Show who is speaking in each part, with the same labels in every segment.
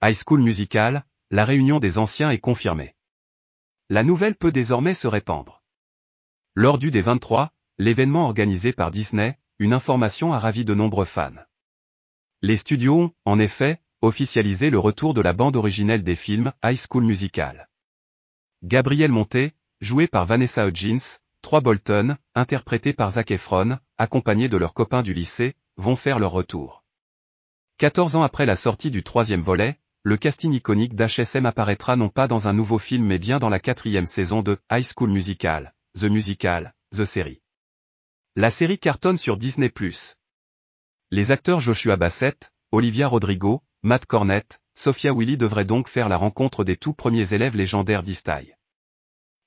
Speaker 1: High School Musical, la réunion des anciens est confirmée. La nouvelle peut désormais se répandre. Lors du D23, l'événement organisé par Disney, une information a ravi de nombreux fans. Les studios ont, en effet, officialisé le retour de la bande originelle des films High School Musical. Gabriel Monté, joué par Vanessa Hudgens, trois Bolton, interprétés par Zac Efron, accompagnés de leurs copains du lycée, vont faire leur retour. 14 ans après la sortie du troisième volet, le casting iconique d'HSM apparaîtra non pas dans un nouveau film mais bien dans la quatrième saison de High School Musical, The Musical, The Series. La série cartonne sur Disney+. Les acteurs Joshua Bassett, Olivia Rodrigo, Matt Cornett, Sophia Willy devraient donc faire la rencontre des tout premiers élèves légendaires d'Istaï.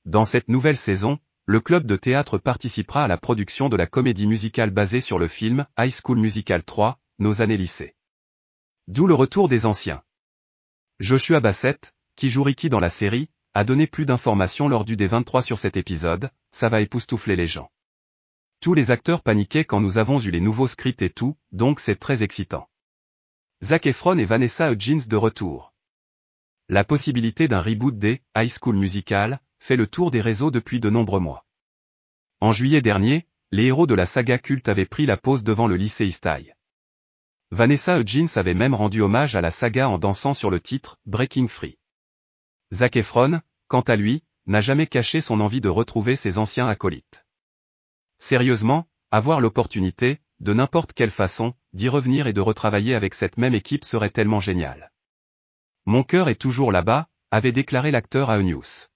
Speaker 1: Dans cette nouvelle saison, le club de théâtre participera à la production de la comédie musicale basée sur le film High School Musical 3, Nos années lycée. D'où le retour des anciens. Joshua Bassett, qui joue Ricky dans la série, a donné plus d'informations lors du D23 sur cet épisode, ça va époustoufler les gens. Tous les acteurs paniquaient quand nous avons eu les nouveaux scripts et tout, donc c'est très excitant. Zac Efron et Vanessa Hudgens de retour. La possibilité d'un reboot des High School Musical fait le tour des réseaux depuis de nombreux mois. En juillet dernier, les héros de la saga culte avaient pris la pause devant le lycée Eastie. Vanessa Hudgens avait même rendu hommage à la saga en dansant sur le titre Breaking Free. Zac Efron, quant à lui, n'a jamais caché son envie de retrouver ses anciens acolytes. Sérieusement, avoir l'opportunité, de n'importe quelle façon, d'y revenir et de retravailler avec cette même équipe serait tellement génial. Mon cœur est toujours là-bas, avait déclaré l'acteur à Eunius.